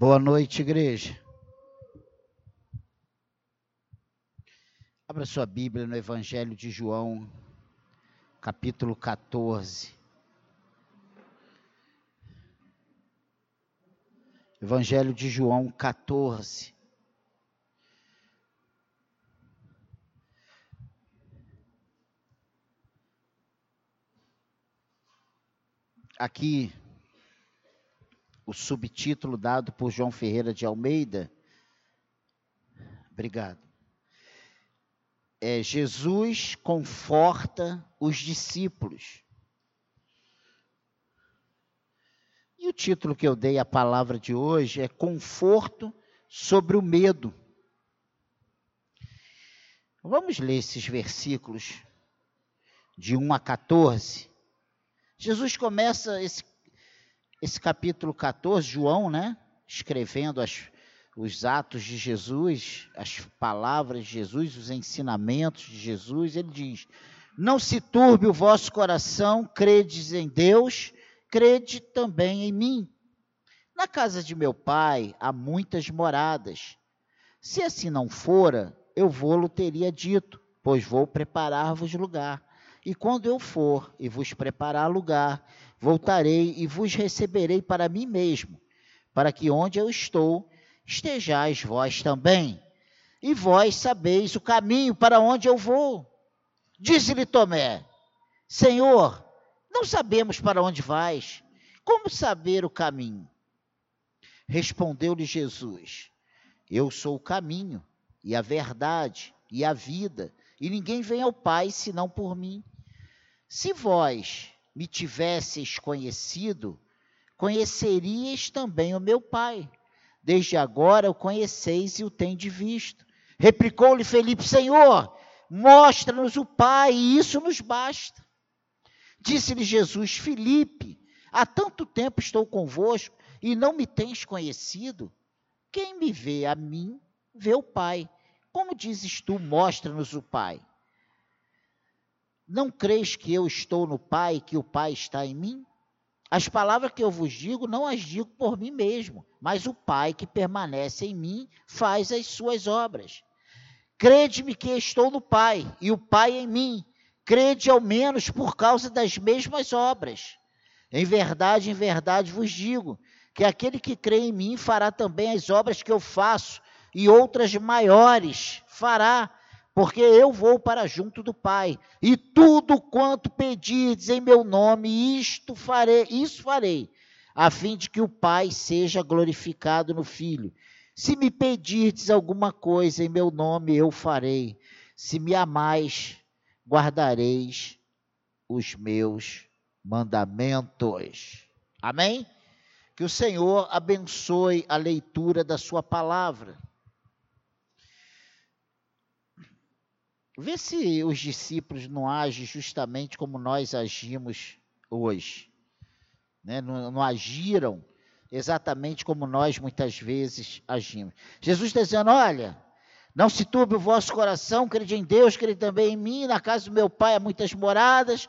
Boa noite, igreja. Abra sua Bíblia no Evangelho de João, capítulo 14. Evangelho de João 14. Aqui, o subtítulo dado por João Ferreira de Almeida. Obrigado. É Jesus conforta os discípulos. E o título que eu dei à palavra de hoje é Conforto sobre o Medo. Vamos ler esses versículos de 1 a 14. Jesus começa esse, esse capítulo 14, João, né? Escrevendo as, os atos de Jesus, as palavras de Jesus, os ensinamentos de Jesus. Ele diz: Não se turbe o vosso coração, credes em Deus crede também em mim. Na casa de meu pai há muitas moradas. Se assim não fora, eu vou-lo teria dito, pois vou preparar-vos lugar. E quando eu for e vos preparar lugar, voltarei e vos receberei para mim mesmo, para que onde eu estou, estejais vós também. E vós sabeis o caminho para onde eu vou. Disse-lhe Tomé: Senhor, não sabemos para onde vais. Como saber o caminho? Respondeu-lhe Jesus: Eu sou o caminho, e a verdade, e a vida, e ninguém vem ao Pai senão por mim. Se vós me tivesseis conhecido, conheceríeis também o meu Pai. Desde agora o conheceis e o tendes visto. Replicou-lhe Felipe: Senhor, mostra-nos o Pai, e isso nos basta. Disse-lhe Jesus: Filipe, há tanto tempo estou convosco e não me tens conhecido? Quem me vê a mim, vê o Pai. Como dizes tu, mostra-nos o Pai? Não creis que eu estou no Pai que o Pai está em mim? As palavras que eu vos digo, não as digo por mim mesmo, mas o Pai que permanece em mim faz as suas obras. Crede-me que estou no Pai e o Pai em mim crede ao menos por causa das mesmas obras. Em verdade, em verdade vos digo, que aquele que crê em mim fará também as obras que eu faço, e outras maiores fará, porque eu vou para junto do Pai, e tudo quanto pedirdes em meu nome, isto farei, isso farei, a fim de que o Pai seja glorificado no Filho. Se me pedirdes alguma coisa em meu nome, eu farei. Se me amais, guardareis os meus mandamentos. Amém? Que o Senhor abençoe a leitura da Sua palavra. Vê se os discípulos não agem justamente como nós agimos hoje. Né? Não, não agiram exatamente como nós muitas vezes agimos. Jesus está dizendo: olha, não se turbe o vosso coração, crede em Deus, crede também em mim. Na casa do meu pai há muitas moradas.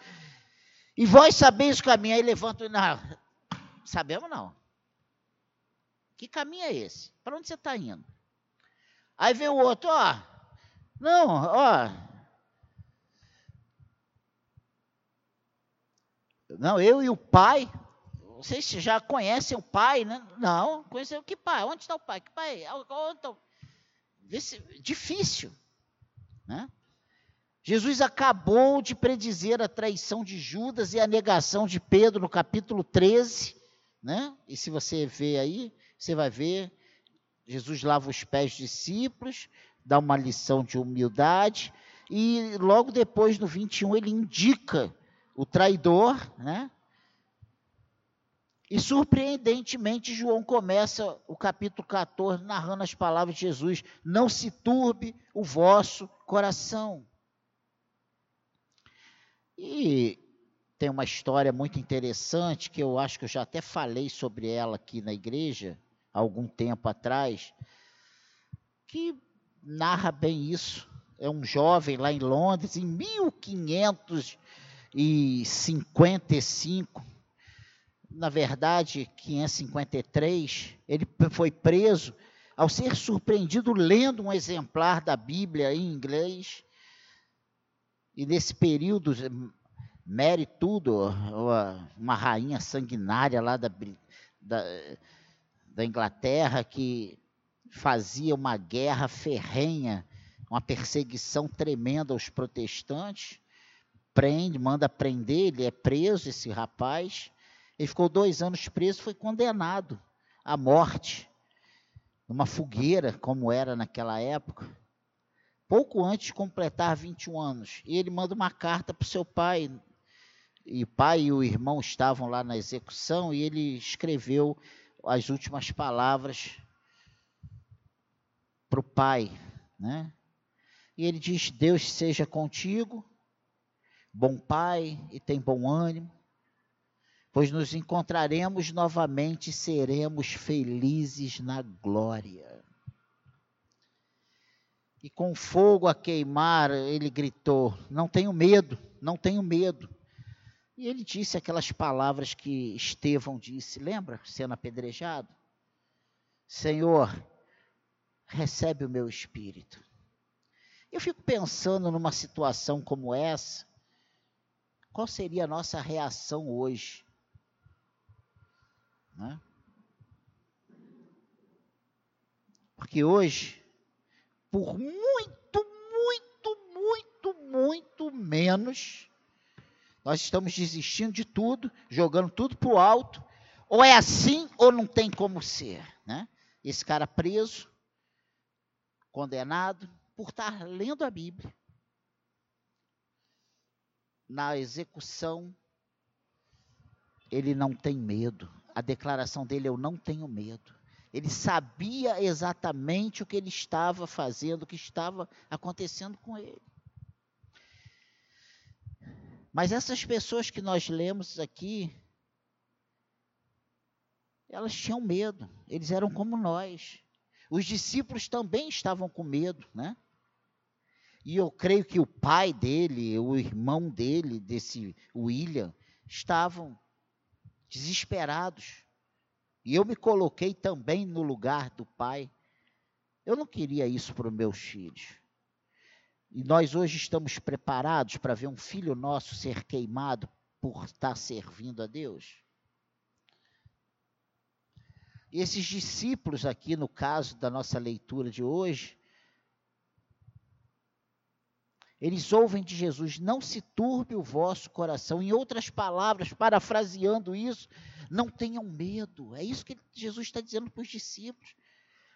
E vós sabeis o caminho. Aí levanta não, sabemos não. Que caminho é esse? Para onde você está indo? Aí vem o outro, ó. Não, ó. Não, eu e o pai. Vocês já conhecem o pai, né? Não, conhecem que pai? Onde está o pai? Que pai? Difícil. Né? Jesus acabou de predizer a traição de Judas e a negação de Pedro no capítulo 13. Né? E se você ver aí, você vai ver, Jesus lava os pés dos discípulos, dá uma lição de humildade, e logo depois, no 21, ele indica o traidor, né? E surpreendentemente, João começa o capítulo 14 narrando as palavras de Jesus: Não se turbe o vosso coração. E tem uma história muito interessante que eu acho que eu já até falei sobre ela aqui na igreja, algum tempo atrás, que narra bem isso. É um jovem lá em Londres, em 1555, na verdade, 553, ele foi preso ao ser surpreendido lendo um exemplar da Bíblia em inglês. E nesse período, Mary Tudor, uma rainha sanguinária lá da, da, da Inglaterra, que fazia uma guerra ferrenha, uma perseguição tremenda aos protestantes, prende, manda prender, ele é preso, esse rapaz. Ele ficou dois anos preso, foi condenado à morte, numa fogueira, como era naquela época. Pouco antes de completar 21 anos. E ele manda uma carta para o seu pai. E o pai e o irmão estavam lá na execução, e ele escreveu as últimas palavras para o pai, né? E ele diz: Deus seja contigo, bom pai e tem bom ânimo, pois nos encontraremos novamente e seremos felizes na glória. E com fogo a queimar, ele gritou: Não tenho medo, não tenho medo. E ele disse aquelas palavras que Estevão disse, lembra? Sendo apedrejado: Senhor, recebe o meu espírito. Eu fico pensando numa situação como essa, qual seria a nossa reação hoje? Né? Porque hoje, por muito, muito, muito, muito menos, nós estamos desistindo de tudo, jogando tudo para o alto. Ou é assim ou não tem como ser. Né? Esse cara preso, condenado, por estar lendo a Bíblia. Na execução, ele não tem medo. A declaração dele, eu não tenho medo. Ele sabia exatamente o que ele estava fazendo, o que estava acontecendo com ele. Mas essas pessoas que nós lemos aqui, elas tinham medo, eles eram como nós. Os discípulos também estavam com medo, né? E eu creio que o pai dele, o irmão dele, desse William, estavam desesperados. E eu me coloquei também no lugar do pai. Eu não queria isso para os meus filhos. E nós hoje estamos preparados para ver um filho nosso ser queimado por estar servindo a Deus? Esses discípulos aqui, no caso da nossa leitura de hoje, eles ouvem de Jesus: não se turbe o vosso coração. Em outras palavras, parafraseando isso, não tenham medo. É isso que Jesus está dizendo para os discípulos.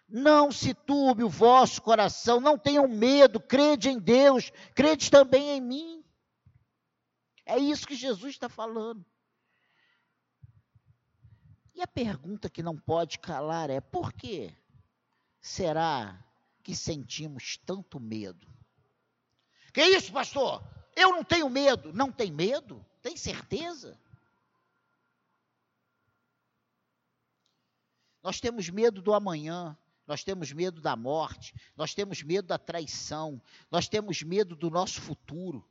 Não se turbe o vosso coração, não tenham medo, crede em Deus, crede também em mim. É isso que Jesus está falando. A pergunta que não pode calar é: por que será que sentimos tanto medo? Que isso, pastor? Eu não tenho medo. Não tem medo? Tem certeza? Nós temos medo do amanhã, nós temos medo da morte, nós temos medo da traição, nós temos medo do nosso futuro.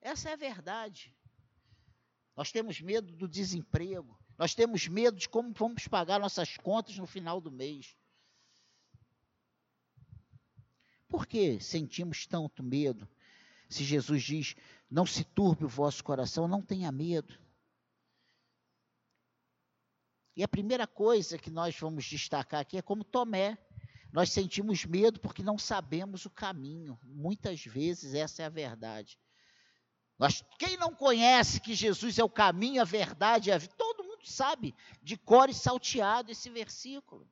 Essa é a verdade. Nós temos medo do desemprego, nós temos medo de como vamos pagar nossas contas no final do mês. Por que sentimos tanto medo? Se Jesus diz: Não se turbe o vosso coração, não tenha medo. E a primeira coisa que nós vamos destacar aqui é como Tomé. Nós sentimos medo porque não sabemos o caminho. Muitas vezes essa é a verdade. Quem não conhece que Jesus é o caminho, a verdade e a vida, sabe de cor e salteado esse versículo.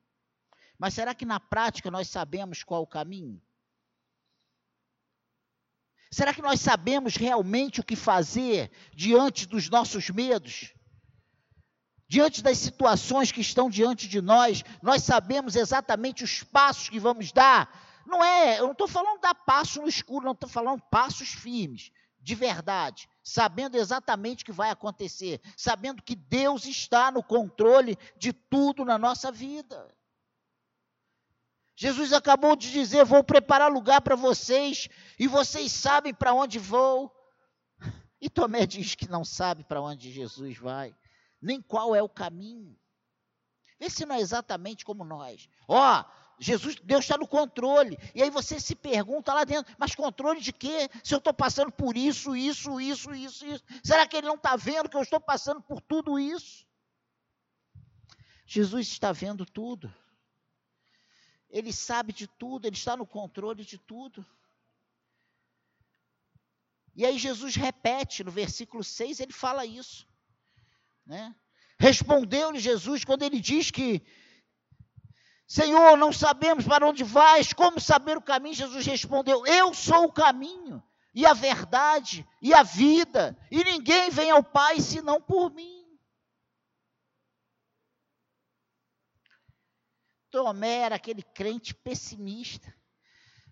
Mas será que na prática nós sabemos qual o caminho? Será que nós sabemos realmente o que fazer diante dos nossos medos? Diante das situações que estão diante de nós, nós sabemos exatamente os passos que vamos dar. Não é, eu não estou falando dar passo no escuro, não estou falando passos firmes, de verdade, sabendo exatamente o que vai acontecer, sabendo que Deus está no controle de tudo na nossa vida. Jesus acabou de dizer: Vou preparar lugar para vocês, e vocês sabem para onde vou. E Tomé diz que não sabe para onde Jesus vai. nem qual é o caminho. Vê se não é exatamente como nós. Ó, oh, Jesus, Deus está no controle. E aí você se pergunta lá dentro, mas controle de quê? Se eu estou passando por isso, isso, isso, isso, isso. Será que ele não está vendo que eu estou passando por tudo isso? Jesus está vendo tudo. Ele sabe de tudo, ele está no controle de tudo. E aí Jesus repete no versículo 6, ele fala isso. Né? Respondeu-lhe Jesus quando ele diz que Senhor, não sabemos para onde vais, como saber o caminho? Jesus respondeu: Eu sou o caminho, e a verdade, e a vida, e ninguém vem ao Pai senão por mim. Tomé era aquele crente pessimista,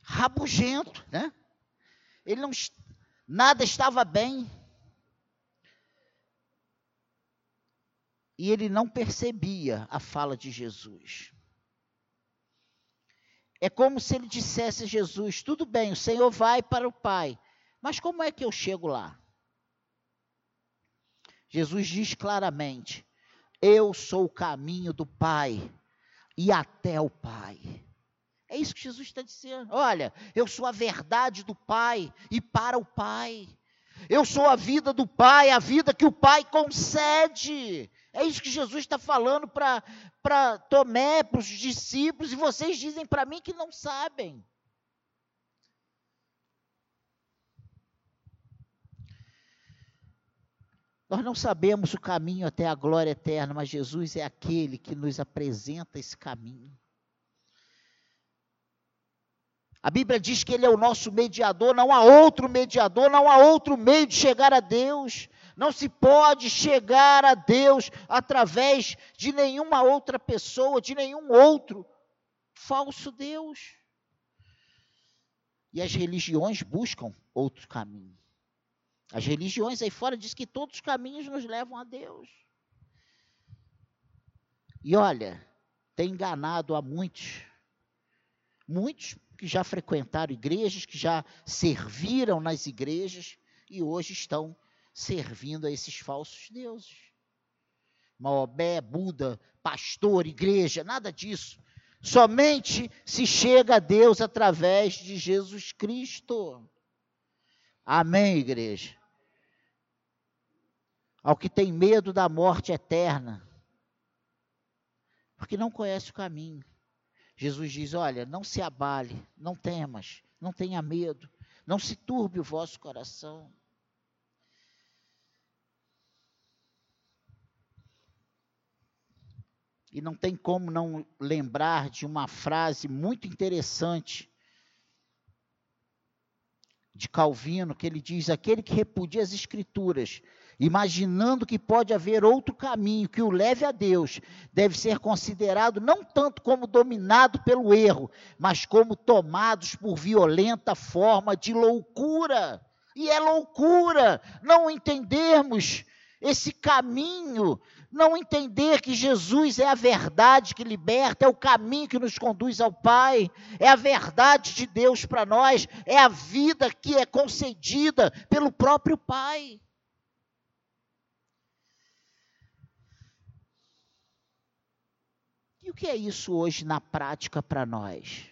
rabugento, né? Ele não, nada estava bem. E ele não percebia a fala de Jesus. É como se ele dissesse a Jesus: tudo bem, o Senhor vai para o Pai, mas como é que eu chego lá? Jesus diz claramente: Eu sou o caminho do Pai e até o Pai. É isso que Jesus está dizendo. Olha, eu sou a verdade do Pai e para o Pai. Eu sou a vida do Pai, a vida que o Pai concede. É isso que Jesus está falando para Tomé, para os discípulos, e vocês dizem para mim que não sabem. Nós não sabemos o caminho até a glória eterna, mas Jesus é aquele que nos apresenta esse caminho. A Bíblia diz que Ele é o nosso mediador, não há outro mediador, não há outro meio de chegar a Deus. Não se pode chegar a Deus através de nenhuma outra pessoa, de nenhum outro falso Deus. E as religiões buscam outro caminho. As religiões aí fora diz que todos os caminhos nos levam a Deus. E olha, tem enganado a muitos. Muitos que já frequentaram igrejas, que já serviram nas igrejas e hoje estão servindo a esses falsos deuses. Maomé, Buda, pastor, igreja, nada disso. Somente se chega a Deus através de Jesus Cristo. Amém, igreja? Ao que tem medo da morte eterna, porque não conhece o caminho. Jesus diz: Olha, não se abale, não temas, não tenha medo, não se turbe o vosso coração. E não tem como não lembrar de uma frase muito interessante de Calvino, que ele diz: aquele que repudia as Escrituras, imaginando que pode haver outro caminho que o leve a Deus, deve ser considerado não tanto como dominado pelo erro, mas como tomados por violenta forma de loucura. E é loucura não entendermos esse caminho não entender que Jesus é a verdade que liberta, é o caminho que nos conduz ao Pai, é a verdade de Deus para nós, é a vida que é concedida pelo próprio Pai. E o que é isso hoje na prática para nós?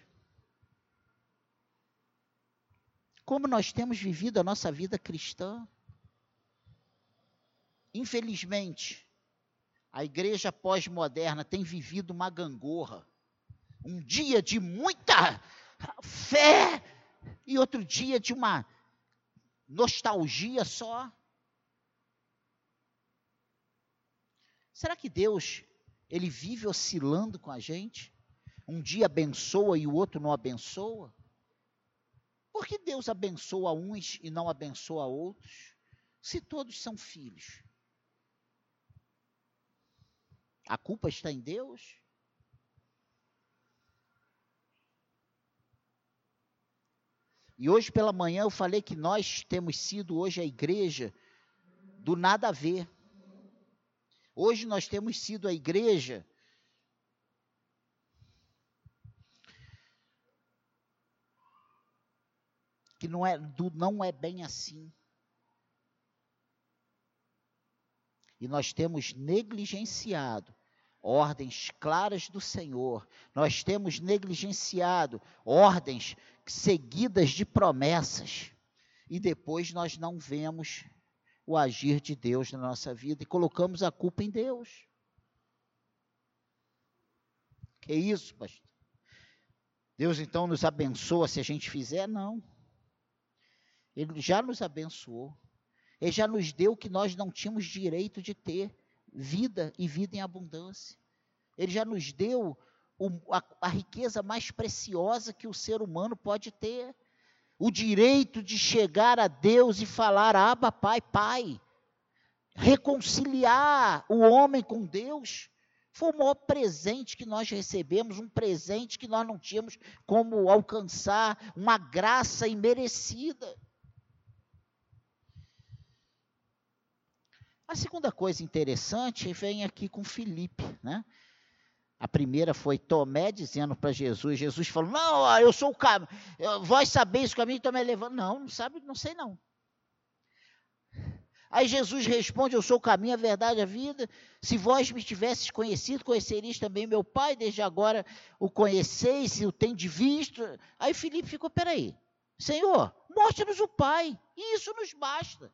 Como nós temos vivido a nossa vida cristã? Infelizmente, a igreja pós-moderna tem vivido uma gangorra. Um dia de muita fé e outro dia de uma nostalgia só. Será que Deus, ele vive oscilando com a gente? Um dia abençoa e o outro não abençoa? Por que Deus abençoa uns e não abençoa outros? Se todos são filhos. A culpa está em Deus? E hoje pela manhã eu falei que nós temos sido hoje a igreja do nada a ver. Hoje nós temos sido a igreja que não é, do, não é bem assim. E nós temos negligenciado ordens claras do Senhor, nós temos negligenciado ordens seguidas de promessas, e depois nós não vemos o agir de Deus na nossa vida e colocamos a culpa em Deus. Que isso, pastor? Deus então nos abençoa se a gente fizer? Não. Ele já nos abençoou. Ele já nos deu o que nós não tínhamos direito de ter: vida e vida em abundância. Ele já nos deu o, a, a riqueza mais preciosa que o ser humano pode ter: o direito de chegar a Deus e falar, Abba, Pai, Pai. Reconciliar o homem com Deus. Foi o maior presente que nós recebemos, um presente que nós não tínhamos como alcançar, uma graça imerecida. A segunda coisa interessante vem aqui com Filipe, né? A primeira foi Tomé dizendo para Jesus, Jesus falou, não, eu sou o caminho, vós sabeis o caminho, Tomé levando, não, não sabe, não sei não. Aí Jesus responde, eu sou o caminho, a verdade, a vida, se vós me tivesses conhecido, conheceríeis também meu Pai, desde agora o conheceis e o tendes visto. Aí Filipe ficou, peraí, Senhor, mostre-nos o Pai, e isso nos basta.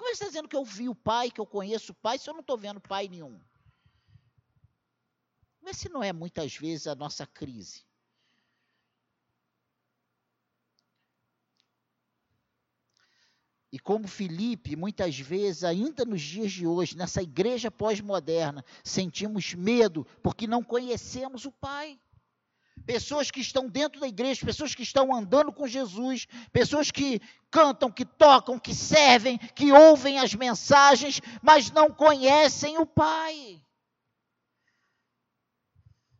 Como é que você está dizendo que eu vi o Pai, que eu conheço o Pai, se eu não estou vendo Pai nenhum? Mas se não é muitas vezes a nossa crise. E como Felipe, muitas vezes, ainda nos dias de hoje, nessa igreja pós-moderna, sentimos medo porque não conhecemos o Pai pessoas que estão dentro da igreja, pessoas que estão andando com Jesus, pessoas que cantam, que tocam, que servem, que ouvem as mensagens, mas não conhecem o Pai.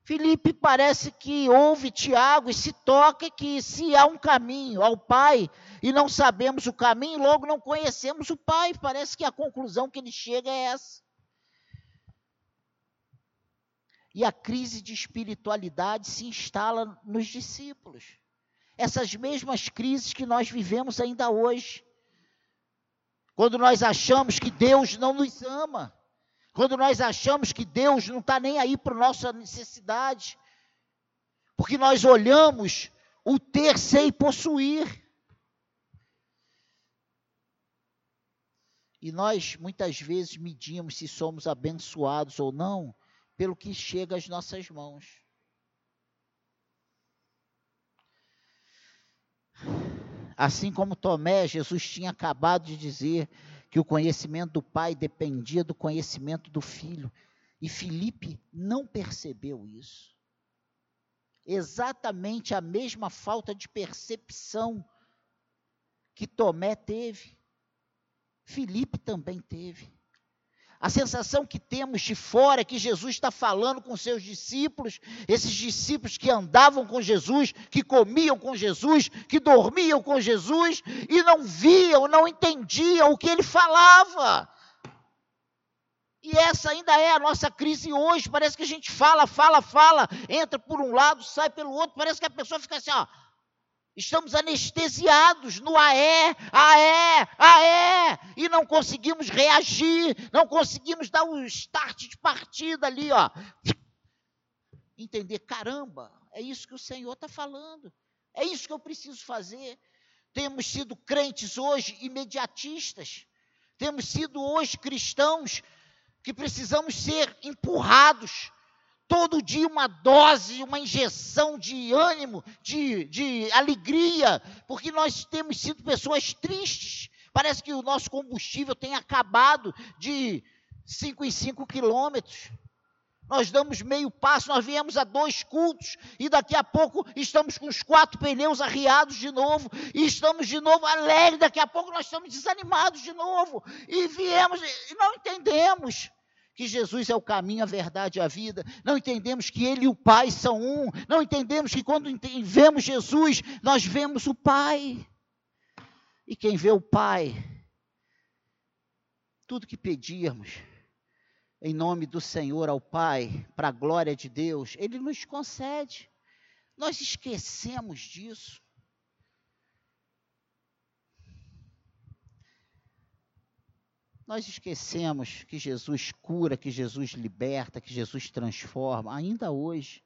Felipe parece que ouve Tiago e se toca que se há um caminho ao Pai e não sabemos o caminho, logo não conhecemos o Pai. Parece que a conclusão que ele chega é essa. E a crise de espiritualidade se instala nos discípulos. Essas mesmas crises que nós vivemos ainda hoje. Quando nós achamos que Deus não nos ama. Quando nós achamos que Deus não está nem aí para nossa necessidade. Porque nós olhamos o ter, ser e possuir. E nós muitas vezes medimos se somos abençoados ou não pelo que chega às nossas mãos. Assim como Tomé, Jesus tinha acabado de dizer que o conhecimento do Pai dependia do conhecimento do Filho. E Felipe não percebeu isso. Exatamente a mesma falta de percepção que Tomé teve, Felipe também teve. A sensação que temos de fora é que Jesus está falando com seus discípulos, esses discípulos que andavam com Jesus, que comiam com Jesus, que dormiam com Jesus e não viam, não entendiam o que ele falava. E essa ainda é a nossa crise hoje. Parece que a gente fala, fala, fala, entra por um lado, sai pelo outro. Parece que a pessoa fica assim, ó, Estamos anestesiados no aé, aé, aé, e não conseguimos reagir, não conseguimos dar o start de partida ali, ó. Entender, caramba, é isso que o Senhor está falando, é isso que eu preciso fazer. Temos sido crentes hoje imediatistas, temos sido hoje cristãos que precisamos ser empurrados todo dia uma dose, uma injeção de ânimo, de, de alegria, porque nós temos sido pessoas tristes. Parece que o nosso combustível tem acabado de 5 em 5 quilômetros. Nós damos meio passo, nós viemos a dois cultos e daqui a pouco estamos com os quatro pneus arriados de novo e estamos de novo alegres. Daqui a pouco nós estamos desanimados de novo e viemos e não entendemos que Jesus é o caminho, a verdade e a vida. Não entendemos que Ele e o Pai são um. Não entendemos que quando vemos Jesus, nós vemos o Pai. E quem vê o Pai, tudo que pedirmos, em nome do Senhor ao Pai, para a glória de Deus, Ele nos concede. Nós esquecemos disso. Nós esquecemos que Jesus cura, que Jesus liberta, que Jesus transforma, ainda hoje.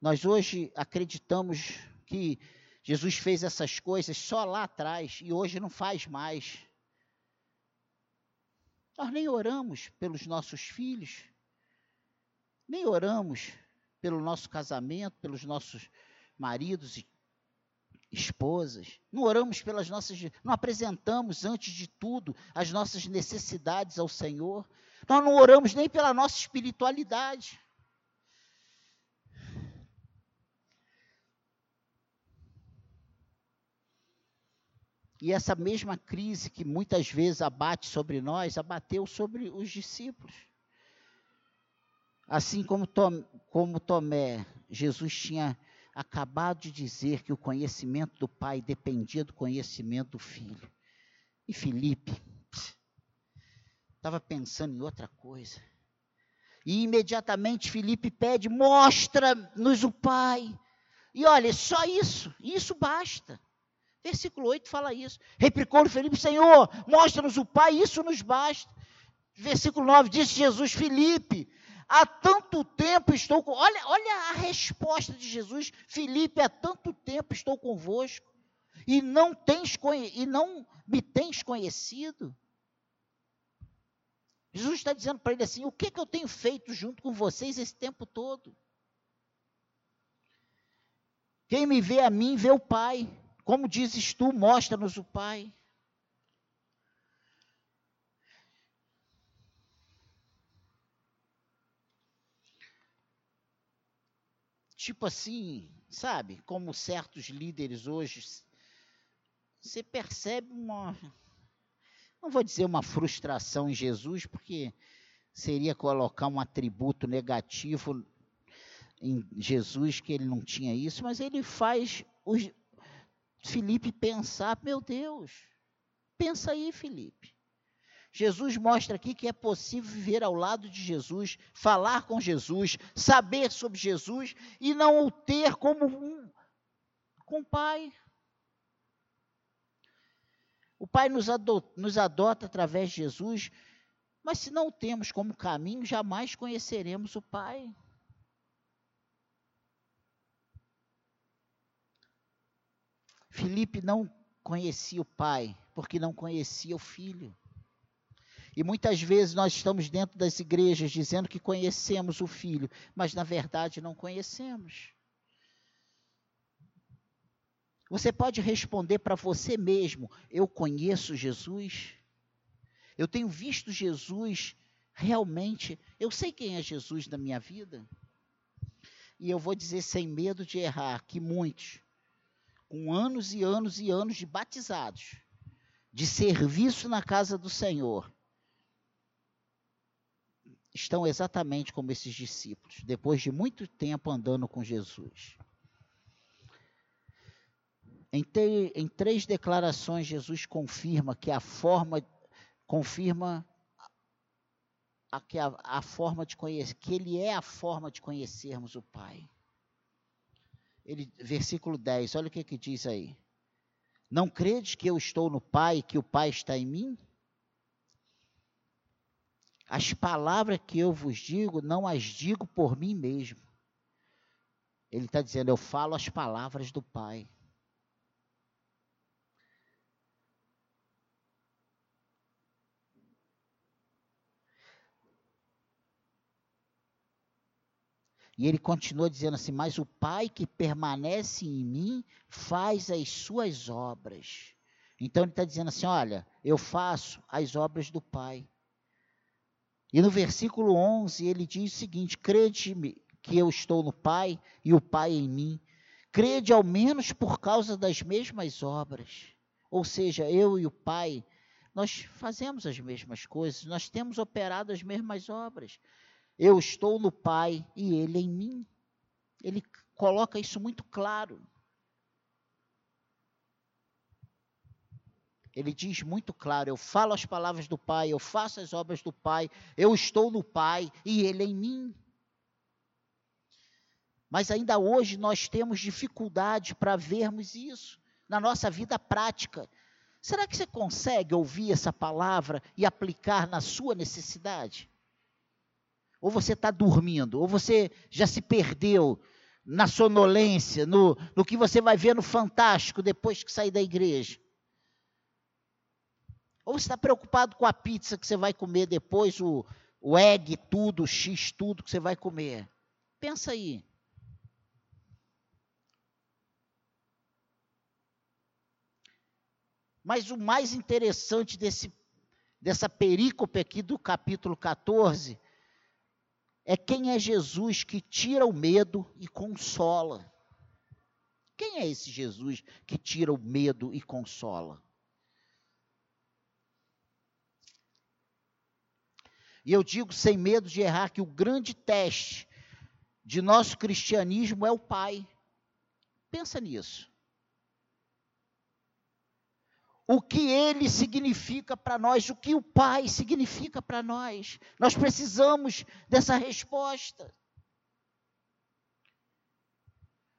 Nós hoje acreditamos que Jesus fez essas coisas só lá atrás e hoje não faz mais. Nós nem oramos pelos nossos filhos, nem oramos pelo nosso casamento, pelos nossos maridos e esposas. Não oramos pelas nossas, não apresentamos antes de tudo as nossas necessidades ao Senhor. Nós não oramos nem pela nossa espiritualidade. E essa mesma crise que muitas vezes abate sobre nós, abateu sobre os discípulos. Assim como, Tom, como Tomé, Jesus tinha acabado de dizer que o conhecimento do Pai dependia do conhecimento do Filho. E Felipe estava pensando em outra coisa. E imediatamente Felipe pede: mostra-nos o Pai. E olha, só isso, isso basta. Versículo 8 fala isso. Replicou Felipe, Senhor, mostra-nos o Pai, isso nos basta. Versículo 9 diz Jesus, Felipe, há tanto tempo estou com. Olha, olha a resposta de Jesus, Felipe, há tanto tempo estou convosco, e não tens e não me tens conhecido. Jesus está dizendo para ele assim: o que, que eu tenho feito junto com vocês esse tempo todo? Quem me vê a mim, vê o Pai. Como dizes tu, mostra-nos o Pai. Tipo assim, sabe, como certos líderes hoje, você percebe uma, não vou dizer uma frustração em Jesus, porque seria colocar um atributo negativo em Jesus que ele não tinha isso, mas ele faz os, Felipe pensar, meu Deus, pensa aí, Felipe. Jesus mostra aqui que é possível viver ao lado de Jesus, falar com Jesus, saber sobre Jesus e não o ter como um com o Pai. O Pai nos adota, nos adota através de Jesus, mas se não o temos como caminho, jamais conheceremos o Pai. Filipe não conhecia o pai, porque não conhecia o filho. E muitas vezes nós estamos dentro das igrejas dizendo que conhecemos o filho, mas na verdade não conhecemos. Você pode responder para você mesmo: Eu conheço Jesus? Eu tenho visto Jesus realmente? Eu sei quem é Jesus na minha vida? E eu vou dizer sem medo de errar que muitos com anos e anos e anos de batizados, de serviço na casa do Senhor, estão exatamente como esses discípulos, depois de muito tempo andando com Jesus. Em, te, em três declarações, Jesus confirma que a forma confirma a, que a, a forma de conhecer, que Ele é a forma de conhecermos o Pai ele, versículo 10, olha o que, que diz aí. Não credes que eu estou no Pai, que o Pai está em mim? As palavras que eu vos digo, não as digo por mim mesmo. Ele está dizendo, eu falo as palavras do Pai. E ele continua dizendo assim: Mas o Pai que permanece em mim faz as suas obras. Então ele está dizendo assim: Olha, eu faço as obras do Pai. E no versículo 11 ele diz o seguinte: Crede-me que eu estou no Pai e o Pai em mim. Crede ao menos por causa das mesmas obras. Ou seja, eu e o Pai, nós fazemos as mesmas coisas, nós temos operado as mesmas obras. Eu estou no Pai e Ele em mim. Ele coloca isso muito claro. Ele diz muito claro: eu falo as palavras do Pai, eu faço as obras do Pai, eu estou no Pai e Ele em mim. Mas ainda hoje nós temos dificuldade para vermos isso na nossa vida prática. Será que você consegue ouvir essa palavra e aplicar na sua necessidade? Ou você está dormindo, ou você já se perdeu na sonolência, no, no que você vai ver no fantástico depois que sair da igreja. Ou você está preocupado com a pizza que você vai comer depois, o, o egg, tudo, o x, tudo que você vai comer. Pensa aí. Mas o mais interessante desse, dessa perícope aqui do capítulo 14 é quem é Jesus que tira o medo e consola. Quem é esse Jesus que tira o medo e consola? E eu digo sem medo de errar que o grande teste de nosso cristianismo é o Pai. Pensa nisso. o que ele significa para nós, o que o Pai significa para nós. Nós precisamos dessa resposta.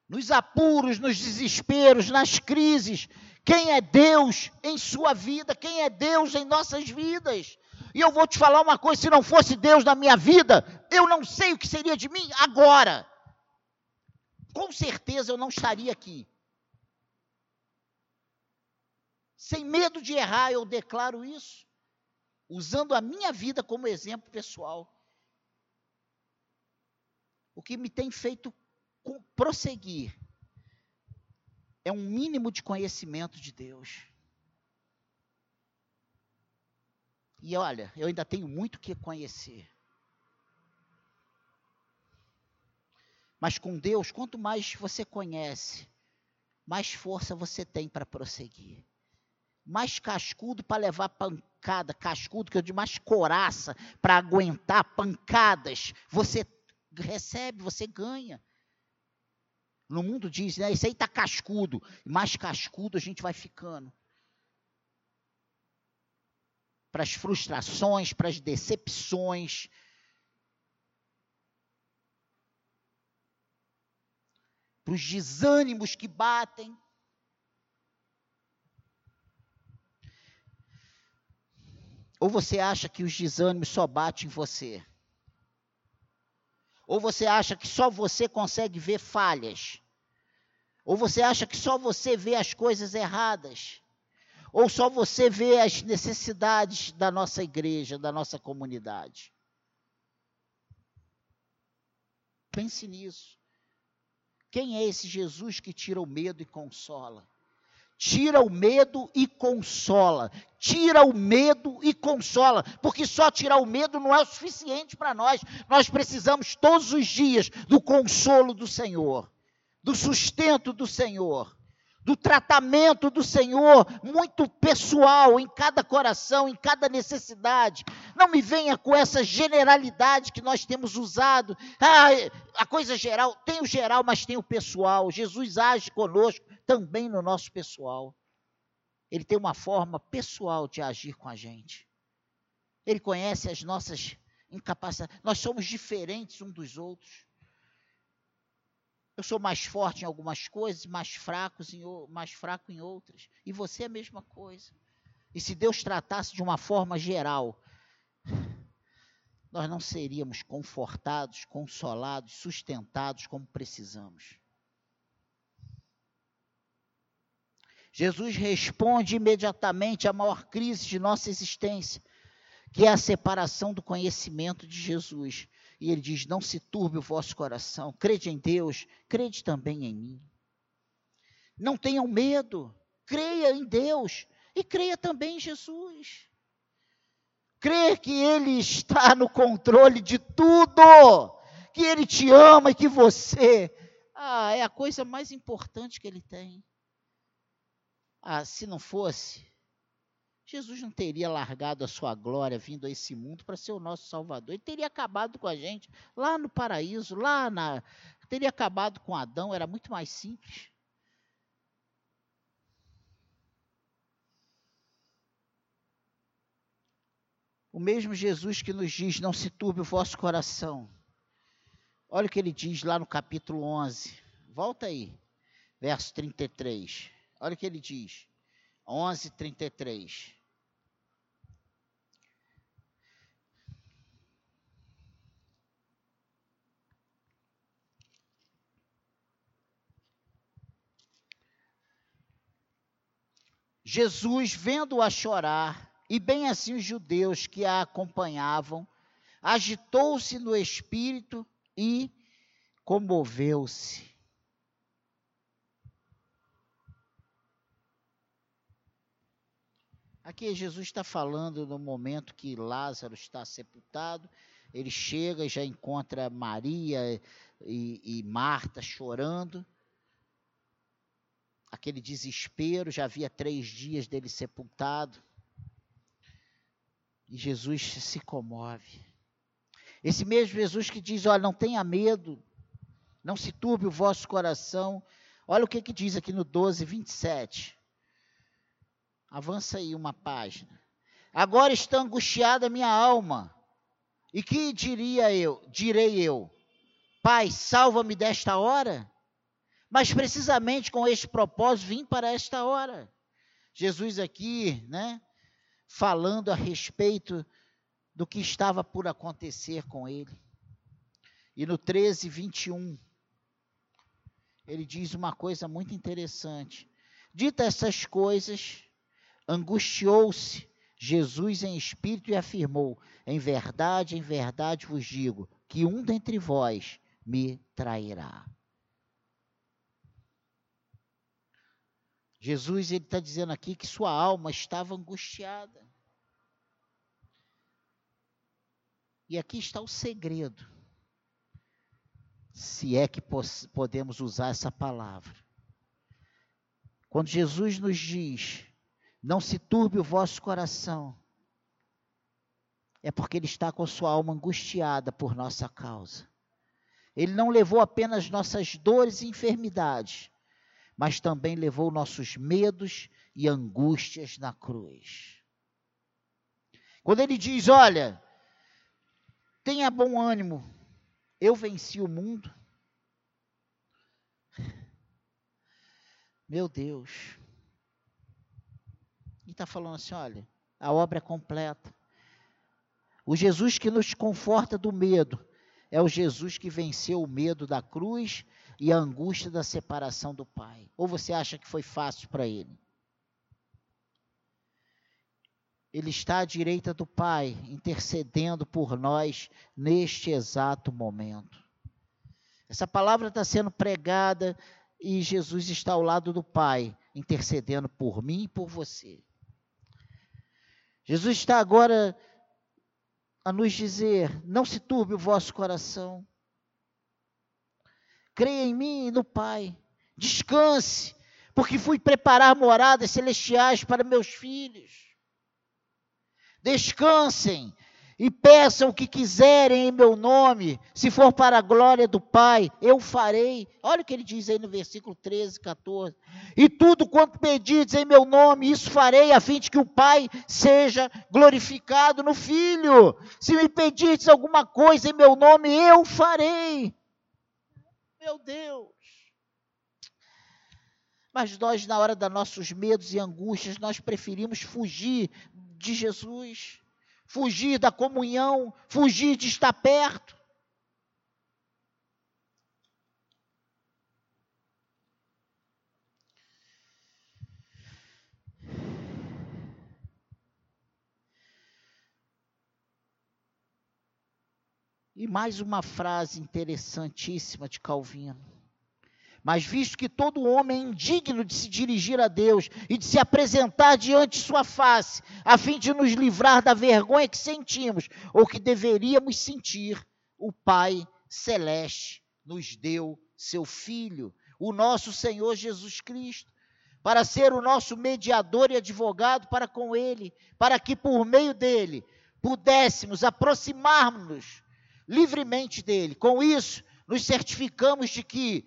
Nos apuros, nos desesperos, nas crises, quem é Deus em sua vida? Quem é Deus em nossas vidas? E eu vou te falar uma coisa: se não fosse Deus na minha vida, eu não sei o que seria de mim agora. Com certeza eu não estaria aqui. Sem medo de errar, eu declaro isso, usando a minha vida como exemplo pessoal. O que me tem feito prosseguir é um mínimo de conhecimento de Deus. E olha, eu ainda tenho muito que conhecer. Mas com Deus, quanto mais você conhece, mais força você tem para prosseguir mais cascudo para levar pancada, cascudo que eu digo mais coraça para aguentar pancadas, você recebe, você ganha. No mundo diz, né, isso aí está cascudo, mais cascudo a gente vai ficando. Para as frustrações, para as decepções, para os desânimos que batem. Ou você acha que os desânimos só batem em você? Ou você acha que só você consegue ver falhas? Ou você acha que só você vê as coisas erradas? Ou só você vê as necessidades da nossa igreja, da nossa comunidade? Pense nisso. Quem é esse Jesus que tira o medo e consola? tira o medo e consola. Tira o medo e consola, porque só tirar o medo não é o suficiente para nós. Nós precisamos todos os dias do consolo do Senhor, do sustento do Senhor do tratamento do Senhor, muito pessoal, em cada coração, em cada necessidade. Não me venha com essa generalidade que nós temos usado. Ah, a coisa geral, tem o geral, mas tem o pessoal. Jesus age conosco também no nosso pessoal. Ele tem uma forma pessoal de agir com a gente. Ele conhece as nossas incapacidades. Nós somos diferentes uns dos outros. Eu sou mais forte em algumas coisas, mais, fracos em, mais fraco em outras. E você é a mesma coisa. E se Deus tratasse de uma forma geral, nós não seríamos confortados, consolados, sustentados como precisamos. Jesus responde imediatamente à maior crise de nossa existência, que é a separação do conhecimento de Jesus e ele diz: Não se turbe o vosso coração, crede em Deus, crede também em mim. Não tenham medo, creia em Deus e creia também em Jesus. Crer que Ele está no controle de tudo, que Ele te ama e que você. Ah, é a coisa mais importante que Ele tem. Ah, se não fosse, Jesus não teria largado a sua glória vindo a esse mundo para ser o nosso Salvador. Ele teria acabado com a gente lá no paraíso, lá na. Teria acabado com Adão, era muito mais simples. O mesmo Jesus que nos diz: Não se turbe o vosso coração. Olha o que ele diz lá no capítulo 11. Volta aí, verso 33. Olha o que ele diz. 11:33. Jesus, vendo-a chorar, e bem assim os judeus que a acompanhavam, agitou-se no espírito e comoveu-se. Aqui Jesus está falando no momento que Lázaro está sepultado, ele chega e já encontra Maria e, e Marta chorando aquele desespero, já havia três dias dele sepultado. E Jesus se comove. Esse mesmo Jesus que diz: Olha, não tenha medo, não se turbe o vosso coração. Olha o que, que diz aqui no 12, 27. Avança aí uma página. Agora está angustiada minha alma. E que diria eu? Direi eu: Pai, salva-me desta hora? Mas precisamente com este propósito vim para esta hora. Jesus aqui, né, falando a respeito do que estava por acontecer com ele. E no 13, 21, ele diz uma coisa muito interessante. Dita essas coisas, angustiou-se Jesus em espírito e afirmou: Em verdade, em verdade vos digo, que um dentre vós me trairá. Jesus ele está dizendo aqui que sua alma estava angustiada. E aqui está o segredo, se é que podemos usar essa palavra. Quando Jesus nos diz: Não se turbe o vosso coração, é porque Ele está com sua alma angustiada por nossa causa. Ele não levou apenas nossas dores e enfermidades, mas também levou nossos medos e angústias na cruz. Quando ele diz: Olha, tenha bom ânimo, eu venci o mundo. Meu Deus. E está falando assim: olha, a obra é completa. O Jesus que nos conforta do medo é o Jesus que venceu o medo da cruz e a angústia da separação do Pai? Ou você acha que foi fácil para ele? Ele está à direita do Pai, intercedendo por nós neste exato momento. Essa palavra está sendo pregada e Jesus está ao lado do Pai, intercedendo por mim e por você. Jesus está agora a nos dizer: não se turbe o vosso coração creia em mim e no Pai. Descanse, porque fui preparar moradas celestiais para meus filhos. Descansem e peçam o que quiserem em meu nome, se for para a glória do Pai, eu farei. Olha o que ele diz aí no versículo 13, 14. E tudo quanto pedides em meu nome, isso farei, a fim de que o Pai seja glorificado no Filho. Se me pedirdes alguma coisa em meu nome, eu farei. Meu Deus! Mas nós, na hora dos nossos medos e angústias, nós preferimos fugir de Jesus, fugir da comunhão, fugir de estar perto. E mais uma frase interessantíssima de Calvino. Mas visto que todo homem é indigno de se dirigir a Deus e de se apresentar diante sua face, a fim de nos livrar da vergonha que sentimos ou que deveríamos sentir, o Pai celeste nos deu seu Filho, o nosso Senhor Jesus Cristo, para ser o nosso mediador e advogado para com Ele, para que por meio dele pudéssemos aproximar-nos livremente dele. Com isso, nos certificamos de que,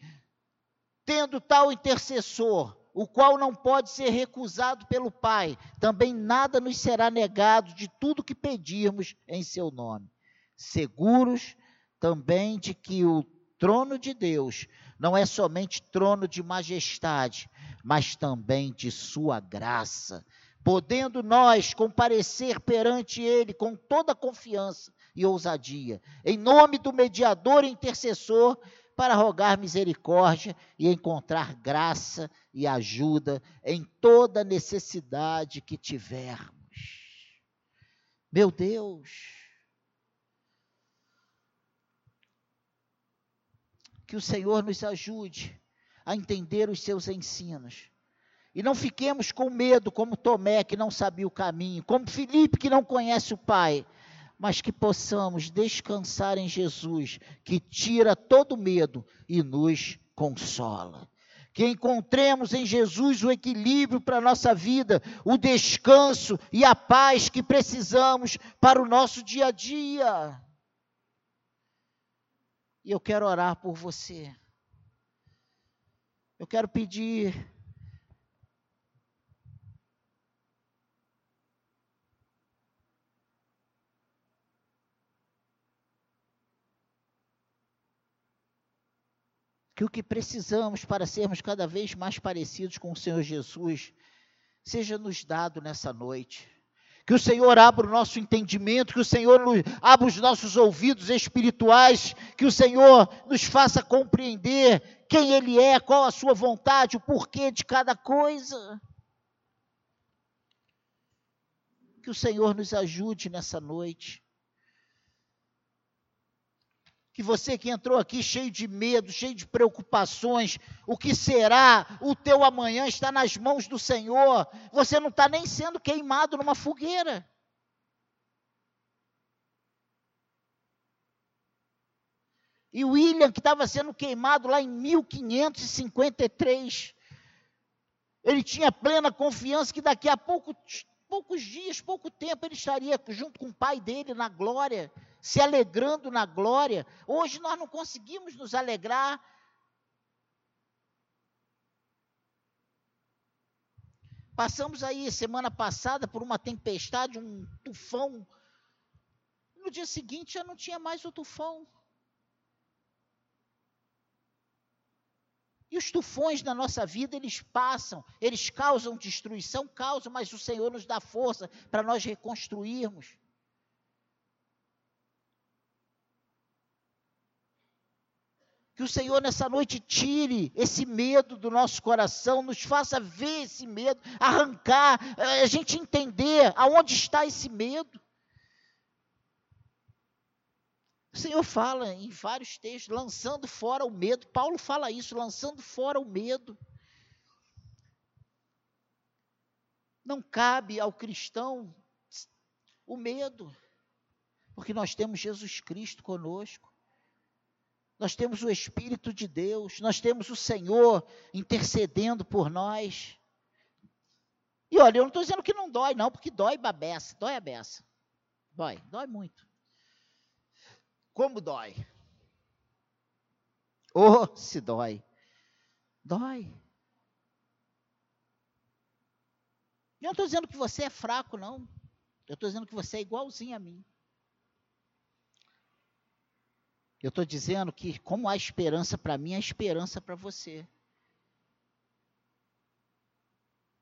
tendo tal intercessor, o qual não pode ser recusado pelo Pai, também nada nos será negado de tudo que pedirmos em seu nome. Seguros também de que o trono de Deus não é somente trono de majestade, mas também de sua graça, podendo nós comparecer perante Ele com toda confiança e ousadia, em nome do mediador e intercessor, para rogar misericórdia e encontrar graça e ajuda em toda necessidade que tivermos. Meu Deus, que o Senhor nos ajude a entender os seus ensinos. E não fiquemos com medo, como Tomé, que não sabia o caminho, como Felipe, que não conhece o Pai, mas que possamos descansar em Jesus, que tira todo medo e nos consola. Que encontremos em Jesus o equilíbrio para a nossa vida, o descanso e a paz que precisamos para o nosso dia a dia. E eu quero orar por você. Eu quero pedir que o que precisamos para sermos cada vez mais parecidos com o Senhor Jesus seja nos dado nessa noite. Que o Senhor abra o nosso entendimento, que o Senhor abra os nossos ouvidos espirituais, que o Senhor nos faça compreender quem Ele é, qual a Sua vontade, o porquê de cada coisa. Que o Senhor nos ajude nessa noite. Que você que entrou aqui cheio de medo, cheio de preocupações, o que será o teu amanhã está nas mãos do Senhor. Você não está nem sendo queimado numa fogueira. E William, que estava sendo queimado lá em 1553, ele tinha plena confiança que daqui a pouco, poucos dias, pouco tempo, ele estaria junto com o pai dele na glória se alegrando na glória. Hoje nós não conseguimos nos alegrar. Passamos aí semana passada por uma tempestade, um tufão. No dia seguinte já não tinha mais o tufão. E os tufões na nossa vida, eles passam, eles causam destruição, causam, mas o Senhor nos dá força para nós reconstruirmos. Que o Senhor nessa noite tire esse medo do nosso coração, nos faça ver esse medo, arrancar, eh, a gente entender aonde está esse medo. O Senhor fala em vários textos, lançando fora o medo. Paulo fala isso, lançando fora o medo. Não cabe ao cristão o medo, porque nós temos Jesus Cristo conosco nós temos o Espírito de Deus, nós temos o Senhor intercedendo por nós. E olha, eu não estou dizendo que não dói, não, porque dói babeça, dói a beça. Dói, dói muito. Como dói? Oh, se dói. Dói. Eu não estou dizendo que você é fraco, não. Eu estou dizendo que você é igualzinho a mim. Eu estou dizendo que, como há esperança para mim, há esperança para você.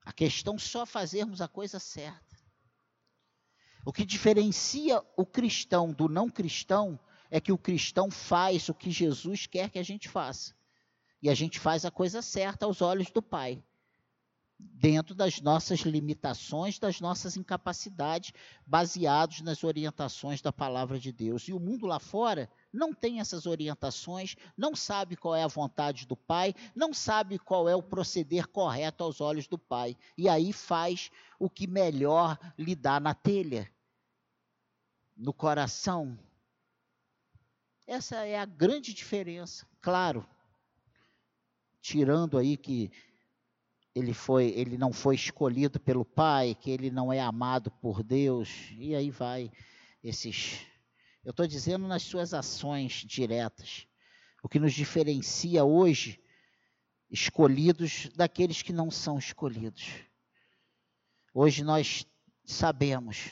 A questão é só fazermos a coisa certa. O que diferencia o cristão do não cristão é que o cristão faz o que Jesus quer que a gente faça. E a gente faz a coisa certa aos olhos do Pai dentro das nossas limitações, das nossas incapacidades, baseados nas orientações da palavra de Deus. E o mundo lá fora não tem essas orientações, não sabe qual é a vontade do Pai, não sabe qual é o proceder correto aos olhos do Pai. E aí faz o que melhor lhe dá na telha, no coração. Essa é a grande diferença, claro. Tirando aí que ele foi, ele não foi escolhido pelo Pai, que ele não é amado por Deus, e aí vai esses. Eu estou dizendo nas suas ações diretas. O que nos diferencia hoje, escolhidos, daqueles que não são escolhidos. Hoje nós sabemos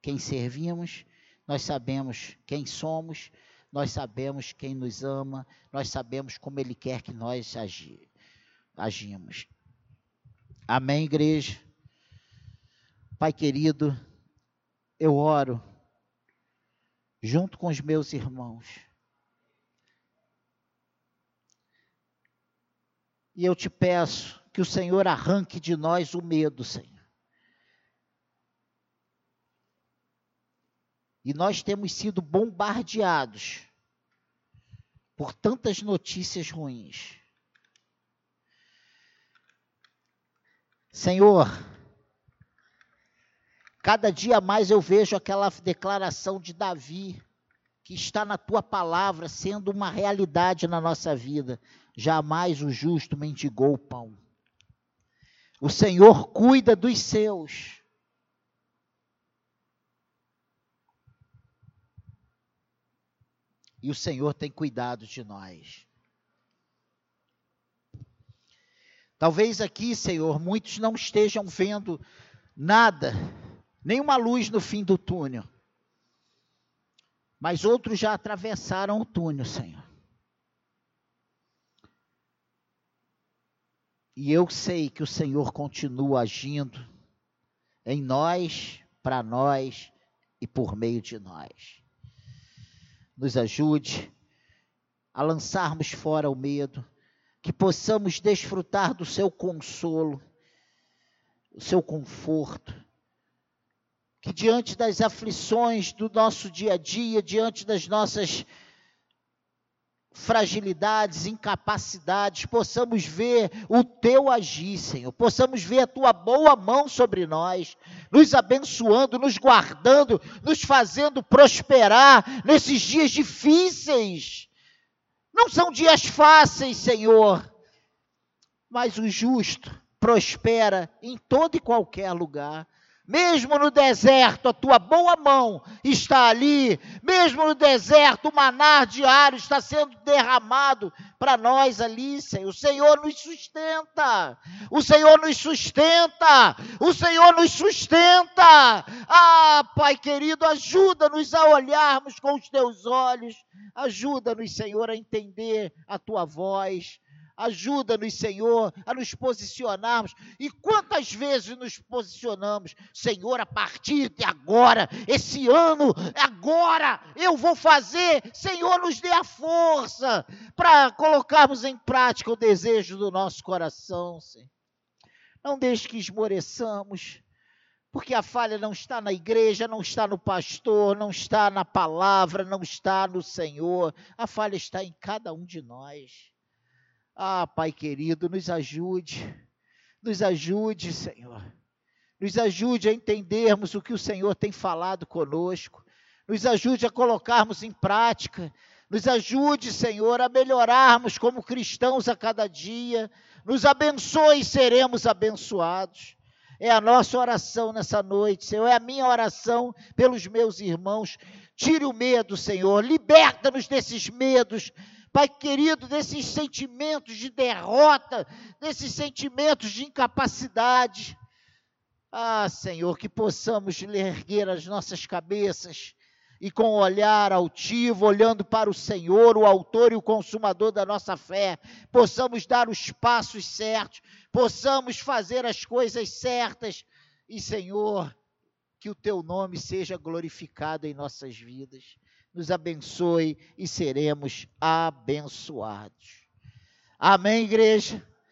quem servimos, nós sabemos quem somos, nós sabemos quem nos ama, nós sabemos como Ele quer que nós agi, agimos. Amém, igreja? Pai querido, eu oro junto com os meus irmãos. E eu te peço que o Senhor arranque de nós o medo, Senhor. E nós temos sido bombardeados por tantas notícias ruins. Senhor, cada dia mais eu vejo aquela declaração de Davi, que está na tua palavra sendo uma realidade na nossa vida. Jamais o justo mendigou o pão. O Senhor cuida dos seus. e o Senhor tem cuidado de nós. Talvez aqui, Senhor, muitos não estejam vendo nada, nenhuma luz no fim do túnel. Mas outros já atravessaram o túnel, Senhor. E eu sei que o Senhor continua agindo em nós, para nós e por meio de nós nos ajude a lançarmos fora o medo, que possamos desfrutar do seu consolo, o seu conforto, que diante das aflições do nosso dia a dia, diante das nossas fragilidades, incapacidades, possamos ver o teu agir, Senhor, possamos ver a tua boa mão sobre nós, nos abençoando, nos guardando, nos fazendo prosperar nesses dias difíceis. Não são dias fáceis, Senhor, mas o justo prospera em todo e qualquer lugar. Mesmo no deserto, a tua boa mão está ali. Mesmo no deserto, o maná diário está sendo derramado para nós ali, Senhor. O Senhor nos sustenta. O Senhor nos sustenta. O Senhor nos sustenta. Ah, Pai querido, ajuda-nos a olharmos com os teus olhos. Ajuda-nos, Senhor, a entender a tua voz. Ajuda-nos, Senhor, a nos posicionarmos. E quantas vezes nos posicionamos, Senhor, a partir de agora, esse ano, agora, eu vou fazer. Senhor, nos dê a força para colocarmos em prática o desejo do nosso coração, Senhor. Não deixe que esmoreçamos porque a falha não está na igreja, não está no pastor, não está na palavra, não está no Senhor, a falha está em cada um de nós. Ah, Pai querido, nos ajude, nos ajude, Senhor. Nos ajude a entendermos o que o Senhor tem falado conosco. Nos ajude a colocarmos em prática. Nos ajude, Senhor, a melhorarmos como cristãos a cada dia. Nos abençoe e seremos abençoados. É a nossa oração nessa noite, Senhor. É a minha oração pelos meus irmãos. Tire o medo, Senhor. Liberta-nos desses medos Pai querido, desses sentimentos de derrota, desses sentimentos de incapacidade. Ah, Senhor, que possamos erguer as nossas cabeças e com o olhar altivo, olhando para o Senhor, o autor e o consumador da nossa fé, possamos dar os passos certos, possamos fazer as coisas certas e, Senhor, que o teu nome seja glorificado em nossas vidas nos abençoe e seremos abençoados. Amém, igreja?